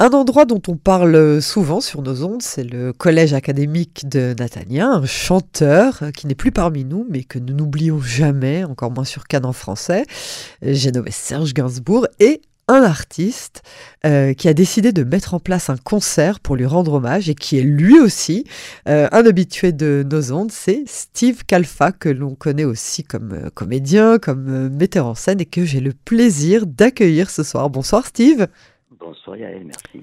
Un endroit dont on parle souvent sur nos ondes, c'est le collège académique de Natania, un chanteur qui n'est plus parmi nous, mais que nous n'oublions jamais, encore moins sur Cannes en français. J'ai nommé Serge Gainsbourg et un artiste euh, qui a décidé de mettre en place un concert pour lui rendre hommage et qui est lui aussi euh, un habitué de nos ondes, c'est Steve Kalfa, que l'on connaît aussi comme euh, comédien, comme metteur en scène et que j'ai le plaisir d'accueillir ce soir. Bonsoir Steve. Bonsoir Yael, merci.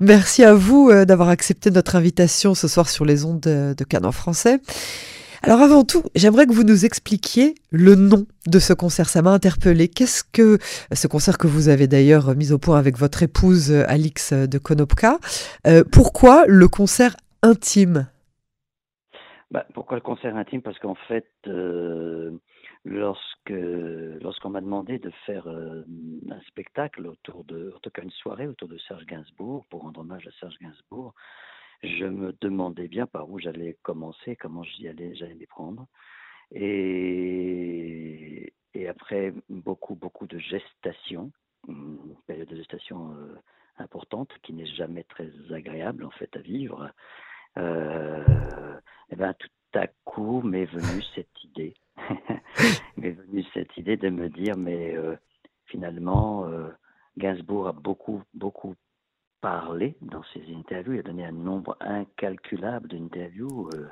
Merci à vous d'avoir accepté notre invitation ce soir sur les ondes de, en français. Alors avant tout, j'aimerais que vous nous expliquiez le nom de ce concert. Ça m'a interpellé. Qu'est-ce que ce concert que vous avez d'ailleurs mis au point avec votre épouse Alix de Konopka euh, Pourquoi le concert intime? Bah, Pourquoi le concert intime? Parce qu'en fait, euh, lorsque lorsqu'on m'a demandé de faire euh, un spectacle autour de, en tout cas une soirée autour de Serge Gainsbourg pour rendre hommage à Serge Gainsbourg, je me demandais bien par où j'allais commencer, comment j'y allais, j'allais m'y prendre. Et, après beaucoup, beaucoup de gestation, une période de gestation euh, importante qui n'est jamais très agréable en fait à vivre, euh, eh ben, tout à coup m'est venue cette idée. m'est venue cette idée de me dire, mais euh, finalement, euh, Gainsbourg a beaucoup, beaucoup parlé dans ses interviews. Il a donné un nombre incalculable d'interviews euh,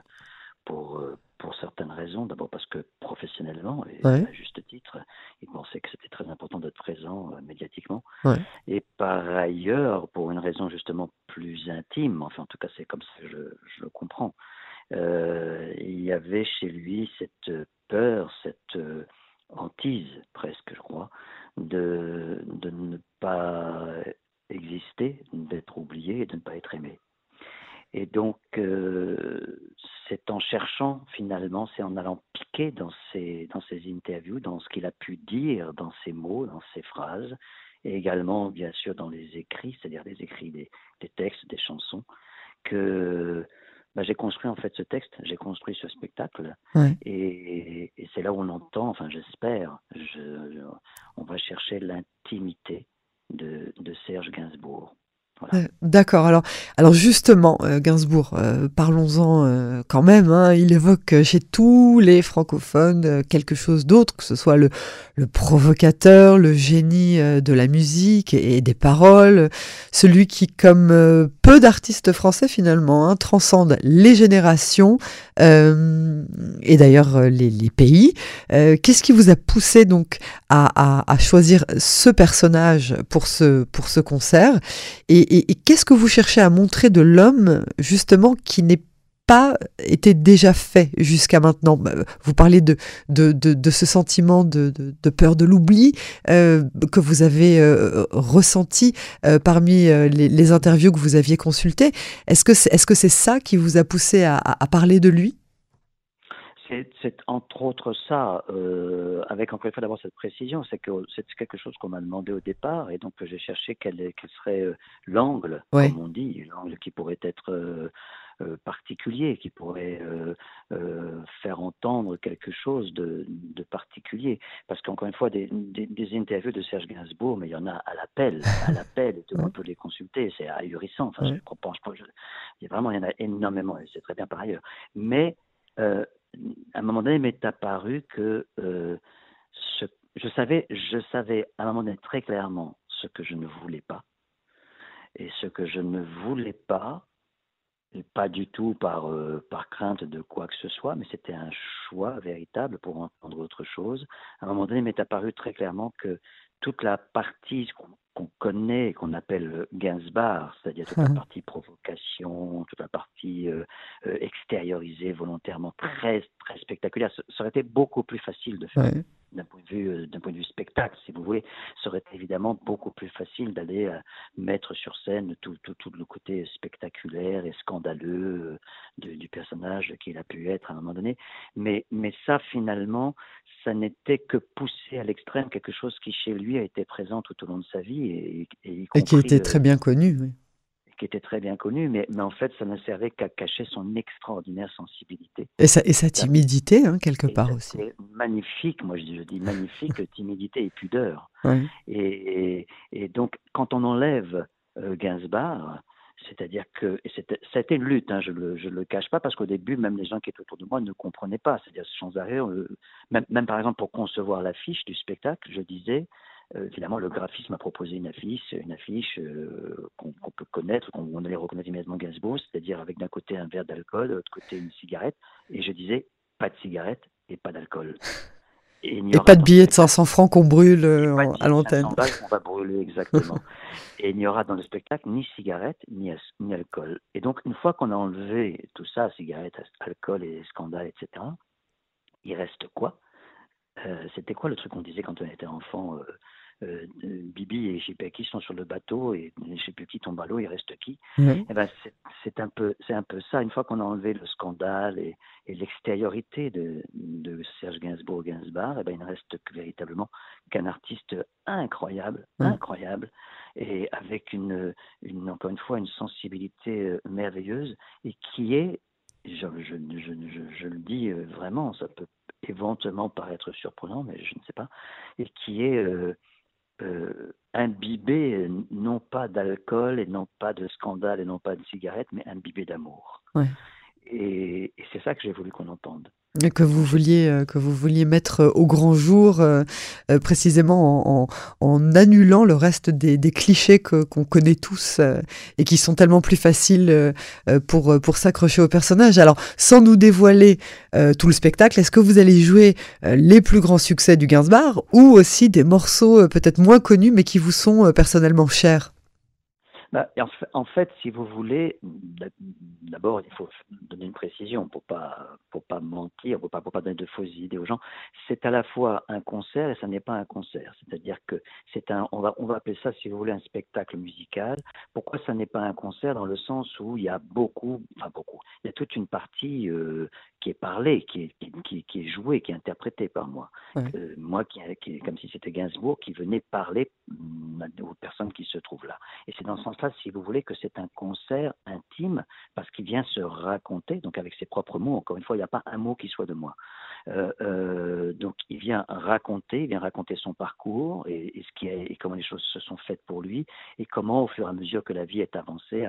pour, pour certaines raisons. D'abord parce que professionnellement, et à juste titre, il pensait que c'était très important d'être présent euh, médiatiquement. Et par ailleurs, pour une raison justement plus intime, enfin en tout cas c'est comme ça que je, je le comprends, il y avait chez lui cette peur, cette hantise presque, je crois, de, de ne pas exister, d'être oublié et de ne pas être aimé. Et donc, euh, c'est en cherchant finalement, c'est en allant piquer dans ses, dans ses interviews, dans ce qu'il a pu dire, dans ses mots, dans ses phrases, et également bien sûr dans les écrits, c'est-à-dire les écrits des, des, textes, des chansons, que construit en fait ce texte, j'ai construit ce spectacle, et, et c'est là où on entend, enfin j'espère, je, on va chercher l'intimité de, Serge Gainsbourg. D'accord. Alors, alors justement, euh, Gainsbourg, euh, parlons-en euh, quand même. Hein. il évoque chez tous les francophones quelque chose d'autre, que ce soit le, provocateur, le génie de la musique et, des paroles, celui qui, comme peu d'artistes français finalement, hein, transcende les générations et d'ailleurs les, pays. Qu'est-ce qui vous a poussé donc à, choisir ce personnage pour ce pour ce concert? Et, et, qu'est-ce que vous cherchez à montrer de l'homme, justement, qui n'est pas été déjà fait jusqu'à maintenant? Bah, Vous parlez de, de, ce sentiment de, peur de l'oubli euh, que vous avez euh, ressenti euh, parmi les, interviews que vous aviez consultées. Est-ce que c'est est -ce c'est ça qui vous a poussé à parler de lui? C'est entre autres ça, euh, avec encore une fois d'abord cette précision, c'est que c'est quelque chose qu'on m'a demandé au départ et donc j'ai cherché quel, quel serait euh, l'angle, comme on dit, l'angle qui pourrait être euh, particulier, qui pourrait faire entendre quelque chose de, de particulier. Parce qu'encore une fois, des, des, des, interviews de Serge Gainsbourg, mais il y en a à l'appel, à l'appel, tout le monde peut les consulter, c'est ahurissant. Enfin, je pense pas, il y a vraiment, il y en a énormément, et c'est très bien par ailleurs. Mais euh, à un moment donné, il m'est apparu que euh, je, savais, je savais à un moment donné très clairement ce que je ne voulais pas. Et ce que je ne voulais pas, pas du tout par, euh, par crainte de quoi que ce soit, mais c'était un choix véritable pour entendre autre chose. À un moment donné, il m'est apparu très clairement que toute la partie qu'on connaît, qu'on appelle Gainsbar, c'est-à-dire toute la partie provocation, toute la partie euh, euh, extériorisée volontairement très très spectaculaire, ça, aurait été beaucoup plus facile de faire d'un point de vue euh, d'un point de vue spectacle, si vous voulez, été évidemment beaucoup plus facile d'aller mettre sur scène tout, tout, tout, le côté spectaculaire et scandaleux du personnage qu'il a pu être à un moment donné. Mais mais ça finalement, ça n'était que poussé à l'extrême, quelque chose qui chez lui a été présent tout au long de sa vie et, et, qui était très bien connu. Oui. Qui était très bien connu, mais, mais en fait, ça ne servait qu'à cacher son extraordinaire sensibilité. Et sa, et sa timidité, hein, quelque part aussi. Magnifique, moi je dis, je dis magnifique, timidité et pudeur. Et, et, donc, quand on enlève Gainsbourg. C'est-à-dire que été une lutte, hein, je ne le, le, cache pas, parce qu'au début, même les gens qui étaient autour de moi ne comprenaient pas. C'est-à-dire, sans arrêt, même, même, par exemple pour concevoir l'affiche du spectacle, je disais, euh, évidemment, le graphisme a proposé une affiche, une affiche euh, qu'on peut connaître, qu'on allait reconnaître immédiatement Gainsbourg, c'est-à-dire avec d'un côté un verre d'alcool, de l'autre côté une cigarette, et je disais pas de cigarette et pas d'alcool. Et, pas de billets de 500 francs qu'on brûle euh, à l'antenne. On va brûler, exactement. et il n'y aura dans le spectacle ni cigarette ni, ni alcool. Et donc, une fois qu'on a enlevé tout ça, cigarette, alcool et scandale, etc., il reste quoi? C'était quoi le truc qu'on disait quand on était enfant euh, Bibi et je qui sont sur le bateau et je sais plus qui tombe à l'eau, il reste qui? Eh ben, c'est un peu c'est un peu ça. Une fois qu'on a enlevé le scandale et, l'extériorité de, Serge Gainsbourg Gainsbourg, eh ben, il ne reste que, véritablement qu'un artiste incroyable, incroyable, et avec une, une, encore une fois une sensibilité euh, merveilleuse et qui est je, je, je, je, le dis euh, vraiment, ça peut éventuellement paraître surprenant, mais je ne sais pas, et qui est euh, imbibé non pas d'alcool et non pas de scandale et non pas de cigarette, mais imbibé d'amour. Et c'est ça que j'ai voulu qu'on entende que vous vouliez euh, que vous vouliez mettre euh, au grand jour euh, précisément en, annulant le reste des, clichés qu'on connaît tous et qui sont tellement plus faciles pour pour s'accrocher au personnage. Alors sans nous dévoiler tout le spectacle, est-ce que vous allez jouer les plus grands succès du Gainsbourg ou aussi des morceaux peut-être moins connus mais qui vous sont personnellement chers? Bah, en, fait, si vous voulez, d'abord, il faut donner une précision pour pas pour pas mentir, pour pas pour pas donner de fausses idées aux gens. C'est à la fois un concert et ça n'est pas un concert. C'est-à-dire que c'est un, on va on va appeler ça, si vous voulez, un spectacle musical. Pourquoi ça n'est pas un concert dans le sens où il y a beaucoup, enfin beaucoup, il y a toute une partie euh, qui est parlée, qui est qui, qui, est jouée, qui est interprétée par moi. Euh, moi, qui, qui, comme si c'était Gainsbourg qui venait parler mm, aux personnes qui se trouvent là. Et c'est dans ce sens-là, si vous voulez, que c'est un concert intime parce qu'il vient se raconter, donc avec ses propres mots. Encore une fois, il n'y a pas un mot qui soit de moi. Euh, euh, donc, il vient raconter, il vient raconter son parcours et, ce qui est, et comment les choses se sont faites pour lui et comment, au fur et à mesure que la vie est avancée,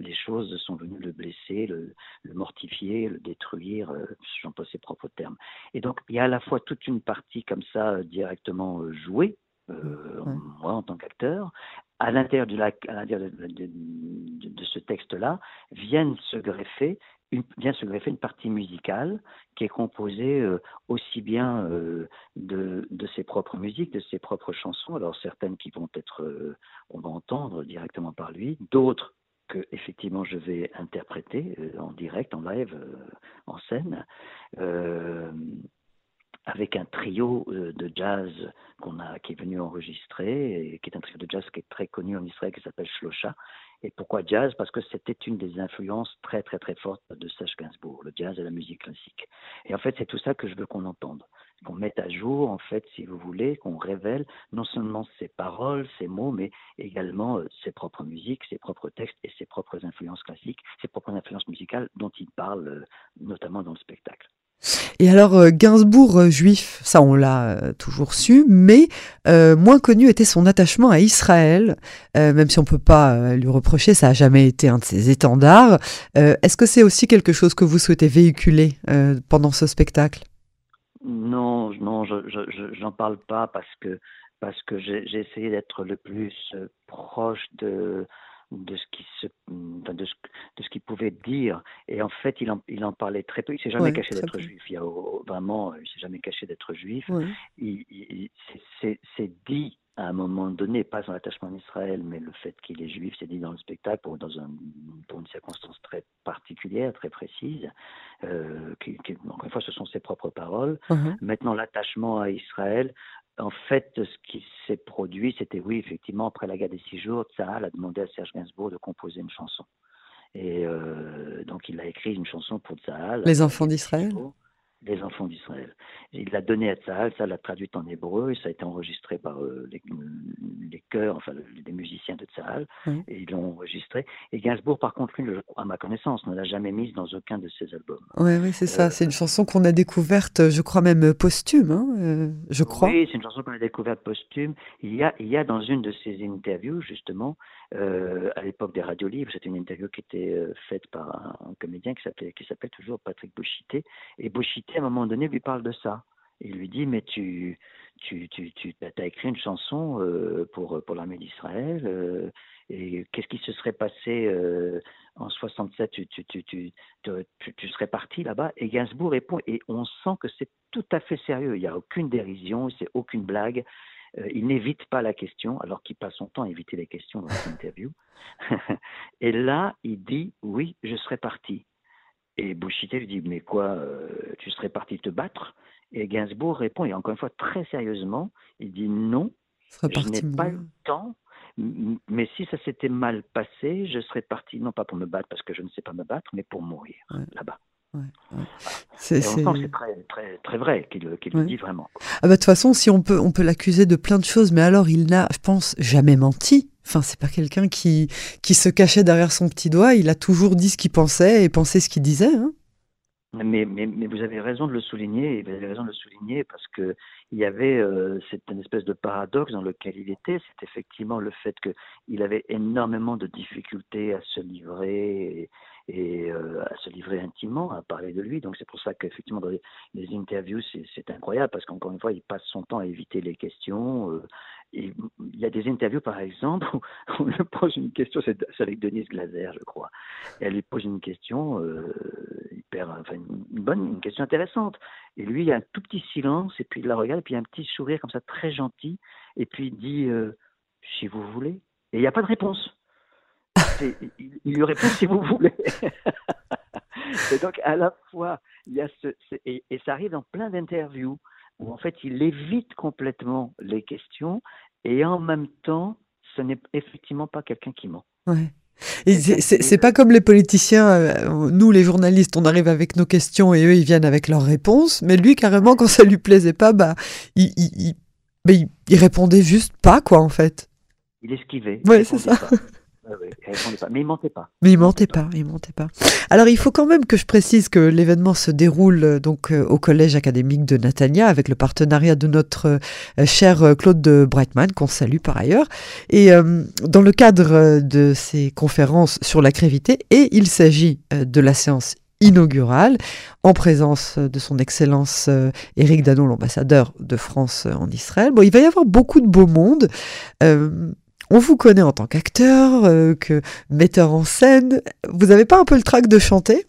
les choses sont venues le blesser, le, mortifier, le détruire. Euh, J'emploie ses propres termes. Et donc, il y a à la fois toute une partie comme ça directement jouée euh, moi en tant qu'acteur, à l'intérieur de, de, ce texte-là, viennent se greffer une, vient se greffer une partie musicale qui est composée euh, aussi bien euh, de, ses propres musiques, de ses propres chansons, alors certaines qui vont être, euh, on va entendre directement par lui, d'autres que effectivement je vais interpréter en direct, en live, en scène avec un trio euh, de jazz qu'on a, qui est venu enregistrer, et qui est un trio de jazz qui est très connu en Israël, qui s'appelle Shlosha. Et pourquoi jazz? Parce que c'était une des influences très très très fortes de Serge Gainsbourg, le jazz et la musique classique. Et en fait, c'est tout ça que je veux qu'on entende, qu'on mette à jour, en fait, si vous voulez, qu'on révèle non seulement ses paroles, ses mots, mais également euh, ses propres musiques, ses propres textes et ses propres influences classiques, ses propres influences musicales dont il parle euh, notamment dans le spectacle. Et alors, euh, Gainsbourg euh, juif, ça on l'a euh, toujours su, mais moins connu était son attachement à Israël, même si on ne peut pas lui reprocher, ça n'a jamais été un de ses étendards. Est-ce que c'est aussi quelque chose que vous souhaitez véhiculer pendant ce spectacle? Non, non, je n'en parle pas parce que, parce que j'ai essayé d'être le plus proche de de ce qui se, de ce, de ce qu'il pouvait dire. Et en fait, il en, il en parlait très peu. Il s'est jamais caché d'être juif. Il y a vraiment, il s'est jamais caché d'être juif. Il, c'est dit à un moment donné, pas son attachement en Israël, mais le fait qu'il est juif, c'est dit dans le spectacle pour, dans un, pour une circonstance très particulière, très précise. Euh, qui, encore une fois, ce sont ses propres paroles. Uh-huh. Maintenant, l'attachement à Israël, en fait, ce qui s'est produit, c'était oui, effectivement, après la guerre des six jours, Tzahal a demandé à Serge Gainsbourg de composer une chanson. Et euh, donc, il a écrit une chanson pour Tzahal. Les enfants d'Israël des enfants d'Israël. Il l'a donné à Tzahal, ça l'a traduit en hébreu, et ça a été enregistré par euh, les, chœurs, enfin les musiciens de Tzahal, et ils l'ont enregistré. Et Gainsbourg, par contre, lui, à ma connaissance, ne l'a jamais mise dans aucun de ses albums. Oui, oui, c'est ça. Euh, c'est une chanson qu'on a découverte, je crois même posthume, hein, euh, je crois. Oui, c'est une chanson qu'on a découverte posthume. Il y a, il y a dans une de ses interviews, justement, à l'époque des radios libres, c'était une interview qui était faite par un, comédien qui s'appelait qui s'appelle toujours Patrick Bouchité. Et Bouchité, à un moment donné, lui parle de ça. Il lui dit, mais tu, tu, tu, tu as écrit une chanson euh, pour, pour l'armée d'Israël, euh, et qu'est-ce qui se serait passé euh, en 67 tu, tu, tu, tu, tu, serais parti là-bas Et Gainsbourg répond, et on sent que c'est tout à fait sérieux, il n'y a aucune dérision, c'est aucune blague, il n'évite pas la question, alors qu'il passe son temps à éviter les questions dans cette interview. et là, il dit, oui, je serais parti. Et Bouchité lui dit Mais quoi, tu serais parti te battre? Et Gainsbourg répond, et encore une fois très sérieusement Il dit Non, je n'ai pas le temps, mais si ça s'était mal passé, je serais parti, non pas pour me battre parce que je ne sais pas me battre, mais pour mourir là-bas. C'est très, très, très vrai qu'il le dit vraiment. Ah bah, de toute façon, si on peut, on peut l'accuser de plein de choses, mais alors il n'a, je pense, jamais menti. Enfin, c'est pas quelqu'un qui, qui se cachait derrière son petit doigt. Il a toujours dit ce qu'il pensait et pensait ce qu'il disait. Hein. Mais, mais, vous avez raison de le souligner, vous avez raison de le souligner parce que il y avait euh, cette une espèce de paradoxe dans lequel il était, c'est effectivement le fait qu'il avait énormément de difficultés à se livrer et, euh, à se livrer intimement, à parler de lui. Donc c'est pour ça qu'effectivement dans les, interviews c'est incroyable parce qu'encore une fois il passe son temps à éviter les questions. Euh, il y a des interviews, par exemple, où on lui pose une question, c'est avec Denise Glaser, je crois. Elle lui pose une question, euh, hyper, enfin, une bonne, une question intéressante. Et lui, il y a un tout petit silence, et puis il la regarde, et puis il y a un petit sourire comme ça, très gentil, et puis il dit, si vous voulez. Et il n'y a pas de réponse. Il, lui répond si vous voulez. et donc, à la fois, il y a ce, et, et ça arrive dans plein d'interviews où en fait il évite complètement les questions et en même temps, ce n'est effectivement pas quelqu'un qui ment. Ouais. Et c'est pas comme les politiciens, euh, nous les journalistes, on arrive avec nos questions et eux ils viennent avec leurs réponses, mais lui carrément quand ça lui plaisait pas, bah il, il, il, il répondait juste pas quoi en fait. Il esquivait. Ouais, c'est ça. Mais il mentait pas. Mais il mentait pas, il mentait pas. Alors il faut quand même que je précise que l'événement se déroule euh, donc euh, au collège académique de Natania avec le partenariat de notre euh, cher Claude de Breitman qu'on salue par ailleurs et dans le cadre de ces conférences sur la crévité et il s'agit de la séance inaugurale en présence de son excellence Éric Danon l'ambassadeur de France en Israël. Bon, il va y avoir beaucoup de beau monde. On vous connaît en tant qu'acteur, euh, que metteur en scène. Vous n'avez pas un peu le trac de chanter?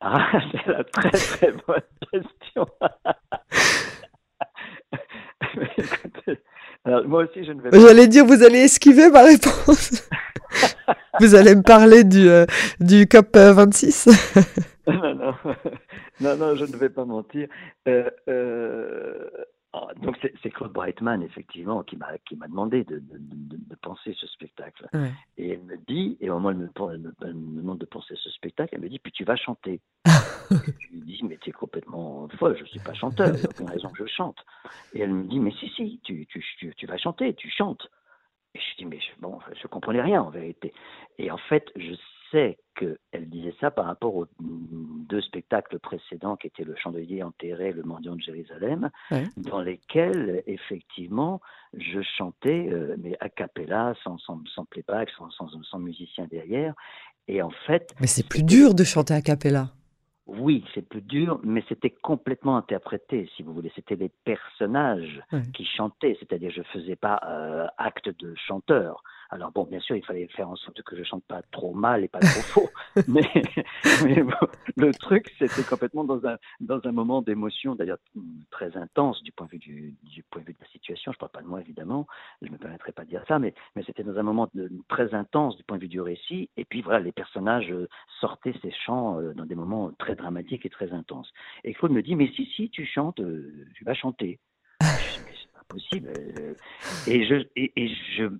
Ah, c'est la très très bonne question. moi aussi, je ne vais pas. J'allais dire, vous allez esquiver ma réponse. vous allez me parler du, euh, du COP 26 non, non. non, non, je ne vais pas mentir. Euh, donc c'est Claude Breitman effectivement qui m'a qui m'a demandé de, de, de, penser ce spectacle. Et elle me dit et au moment où elle me, demande de penser ce spectacle elle me dit puis tu vas chanter. Je lui dis mais tu es complètement folle je suis pas chanteur il n'y a aucune raison que je chante. Et elle me dit mais si si tu, tu, tu, tu vas chanter tu chantes. Et je dis mais je, bon je comprenais rien en vérité. Et en fait je sais qu'elle disait ça par rapport aux deux spectacles précédents qui étaient Le Chandelier enterré et Le Mendiant de Jérusalem, dans lesquels, effectivement, je chantais, euh, mais a cappella, sans, sans, sans playback, sans, sans, sans, musicien derrière. Et en fait. Mais c'est plus dur de chanter a cappella. Oui, c'est plus dur, mais c'était complètement interprété, si vous voulez. C'était les personnages qui chantaient, c'est-à-dire je faisais pas euh, acte de chanteur. Alors bon, bien sûr, il fallait faire en sorte que je chante pas trop mal et pas trop faux, mais, le truc, c'était complètement dans un dans un moment d'émotion, d'ailleurs très intense du point de vue du, du, point de vue de la situation. Je parle pas de moi évidemment, je me permettrai pas de dire ça, mais mais c'était dans un moment de, très intense du point de vue du récit. Et puis voilà, les personnages euh, sortaient ces chants euh, dans des moments très dramatiques et très intenses. Et Claude me dit, mais si si, tu chantes, euh, tu vas chanter. Je dis, mais c'est pas possible. Et je et, et je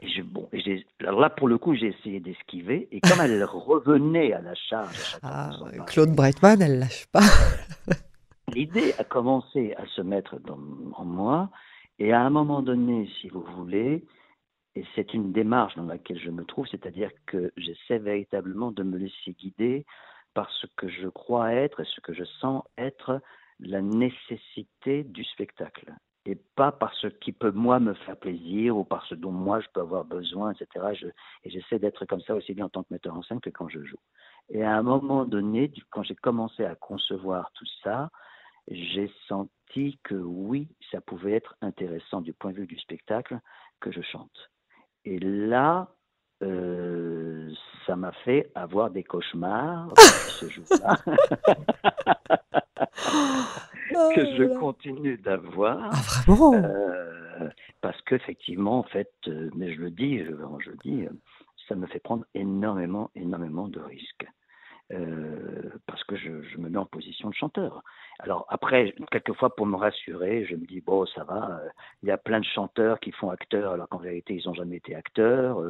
Et je, bon, et alors là, pour le coup, j'ai essayé d'esquiver. Et comme elle revenait à la charge. ah, Claude Breitman, elle lâche pas. L'idée a commencé à se mettre dans, en moi. Et à un moment donné, si vous voulez, et c'est une démarche dans laquelle je me trouve, c'est-à-dire que j'essaie véritablement de me laisser guider par ce que je crois être et ce que je sens être la nécessité du spectacle et pas par ce qui peut moi me faire plaisir ou par ce dont moi je peux avoir besoin, etc. et j'essaie d'être comme ça aussi bien en tant que metteur en scène que quand je joue. Et à un moment donné, quand j'ai commencé à concevoir tout ça, j'ai senti que oui, ça pouvait être intéressant du point de vue du spectacle que je chante. Et là, euh, ça m'a fait avoir des cauchemars ce jour-là. que je continue d'avoir. Ah, vraiment? euh, Parce qu'effectivement, en fait, euh, mais je le dis, je, je, le dis, ça me fait prendre énormément, énormément de risques. parce que je, je, me mets en position de chanteur. Alors après, quelquefois pour me rassurer, je me dis bon, ça va. Il y a plein de chanteurs qui font acteurs alors qu'en vérité ils n'ont jamais été acteurs.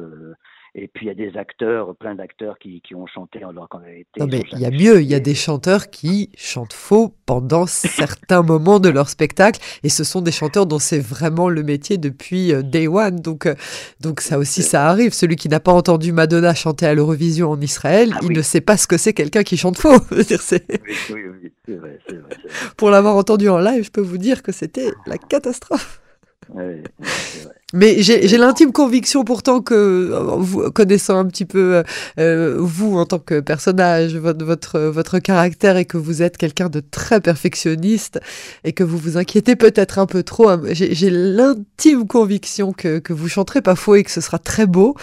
Et puis il y a des acteurs, plein d'acteurs qui, qui, ont chanté alors qu'en vérité. Non, mais il y a mieux, il y a des chanteurs qui chantent faux pendant certains moments de leur spectacle. Et ce sont des chanteurs dont c'est vraiment le métier depuis euh, day one. Donc, euh, donc ça aussi, ça arrive. Celui qui n'a pas entendu Madonna chanter à l'Eurovision en Israël, ah il ne sait pas ce que c'est quelqu'un qui chante faux. oui, oui, oui, c'est vrai, vrai, vrai. Pour l'avoir entendu en live, je peux vous dire que c'était la catastrophe. Mais j'ai l'intime conviction pourtant que, euh, vous, connaissant un petit peu euh, euh, vous en tant que personnage, votre, votre, votre caractère et que vous êtes quelqu'un de très perfectionniste et que vous vous inquiétez peut-être un peu trop, hein, j'ai l'intime conviction que, que vous chanterez pas faux et que ce sera très beau.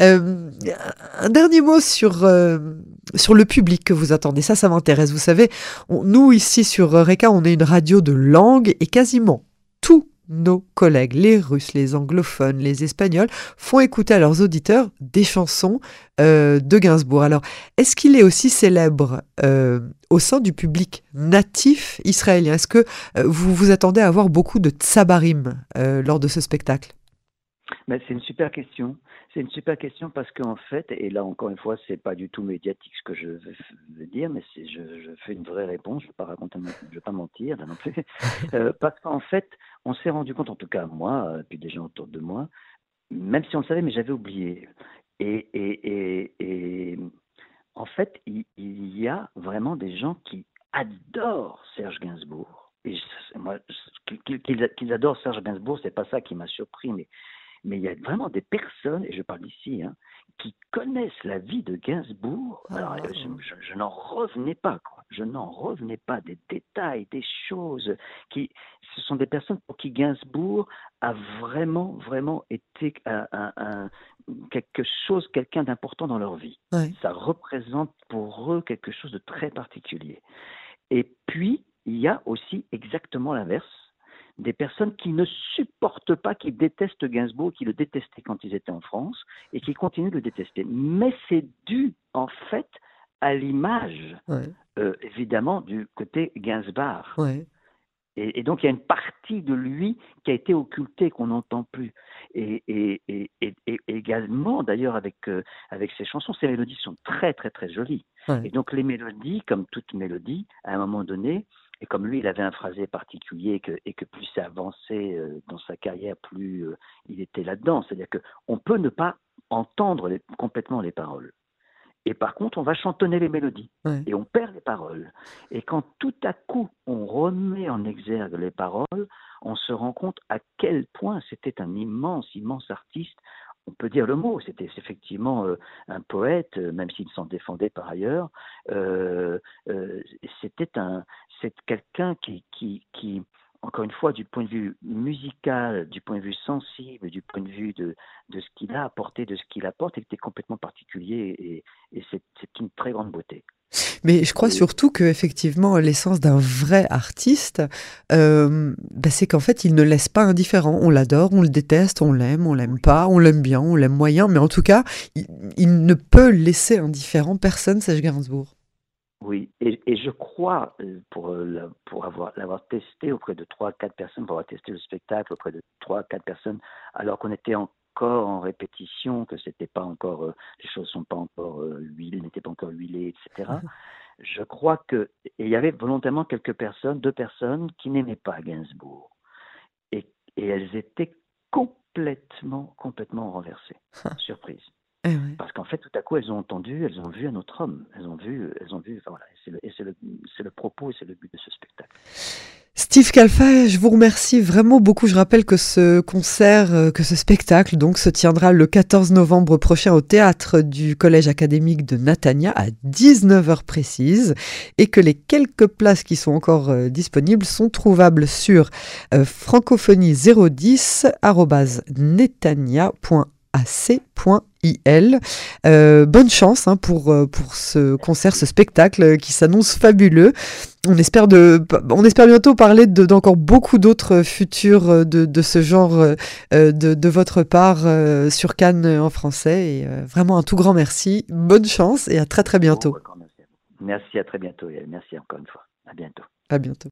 Euh, un dernier mot sur, sur le public que vous attendez. Ça, ça m'intéresse. Vous savez, nous ici sur Reka, on est une radio de langue et quasiment nos collègues, les Russes, les anglophones, les Espagnols, font écouter à leurs auditeurs des chansons euh, de Gainsbourg. Alors, est-ce qu'il est aussi célèbre euh, au sein du public natif israélien? Est-ce que euh, vous vous attendez à avoir beaucoup de tsabarim lors de ce spectacle? C'est une super question. C'est une super question parce qu'en fait, et là encore une fois, c'est pas du tout médiatique ce que je veux dire, mais je, je, fais une vraie réponse, je ne vais pas raconter, je vais pas mentir là non plus, euh, parce qu'en fait, on s'est rendu compte, en tout cas moi, euh, puis des gens autour de moi, même si on le savait, mais j'avais oublié. Et, et, et, et, en fait, il, il, y a vraiment des gens qui adorent Serge Gainsbourg. Et moi, qu'ils adorent Serge Gainsbourg, c'est pas ça qui m'a surpris, mais mais il y a vraiment des personnes, et je parle ici, hein, qui connaissent la vie de Gainsbourg. Ah. Alors, je, n'en revenais pas, quoi. Je n'en revenais pas des détails, des choses qui. Ce sont des personnes pour qui Gainsbourg a vraiment, vraiment été un, quelque chose, quelqu'un d'important dans leur vie. Ça représente pour eux quelque chose de très particulier. Et puis, il y a aussi exactement l'inverse des personnes qui ne supportent pas, qui détestent Gainsbourg, qui le détestaient quand ils étaient en France et qui continuent de le détester. Mais c'est dû en fait à l'image, euh, évidemment, du côté Gainsbourg. Et, donc il y a une partie de lui qui a été occultée, qu'on n'entend plus. Et, également, d'ailleurs, avec, euh, avec ses chansons, ces mélodies sont très très très jolies. Et donc les mélodies, comme toute mélodie, à un moment donné, et comme lui, il avait un phrasé particulier que, et que plus ça avançait euh, dans sa carrière, plus euh, il était là-dedans. C'est-à-dire qu'on peut ne pas entendre complètement les paroles. Et par contre, on va chantonner les mélodies et on perd les paroles. Et quand tout à coup on remet en exergue les paroles, on se rend compte à quel point c'était un immense, immense artiste on peut dire le mot, c'était effectivement euh, un poète, euh, même s'il s'en défendait par ailleurs. Euh, c'était quelqu'un qui, encore une fois, du point de vue musical, du point de vue sensible, du point de vue de, de ce qu'il a apporté, de ce qu'il apporte, était complètement particulier et, et c'est une très grande beauté. Mais je crois surtout que effectivement l'essence d'un vrai artiste, euh, bah, c'est qu'en fait il ne laisse pas indifférent. On l'adore, on le déteste, on l'aime, on l'aime pas, on l'aime bien, on l'aime moyen, mais en tout cas il, ne peut laisser indifférent personne, Serge Gainsbourg. Oui, et, et, je crois, euh, pour, euh, pour avoir, l'avoir testé auprès de 3-4 personnes, pour avoir testé le spectacle auprès de 3-4 personnes, alors qu'on était en encore en répétition, que c'était pas encore, euh, les choses sont pas encore euh, huilées, n'étaient pas encore huilées, etc. Je crois que il y avait volontairement quelques personnes, deux personnes qui n'aimaient pas Gainsbourg, et, et elles étaient complètement, complètement renversées. Surprise. Eh Parce qu'en fait, tout à coup, elles ont entendu, elles ont vu un autre homme. Elles ont vu, elles ont vu, enfin, voilà, et c'est le, le, propos et c'est le but de ce spectacle. Steve Calfa, je vous remercie vraiment beaucoup. Je rappelle que ce concert, euh, que ce spectacle, donc, se tiendra le 14 novembre prochain au théâtre du Collège académique de Natania à 19h précise et que les quelques places qui sont encore euh, disponibles sont trouvables sur euh, francophonie 010 Euh, bonne chance hein, pour, euh, pour ce concert, ce spectacle qui s'annonce fabuleux. On espère, de, on espère bientôt parler d'encore beaucoup d'autres futurs de, de, ce genre euh, de, de, votre part sur Cannes en français. Et vraiment un tout grand merci. Bonne chance et à très très bientôt. Merci, à très bientôt. Et merci encore une fois. À bientôt. À bientôt.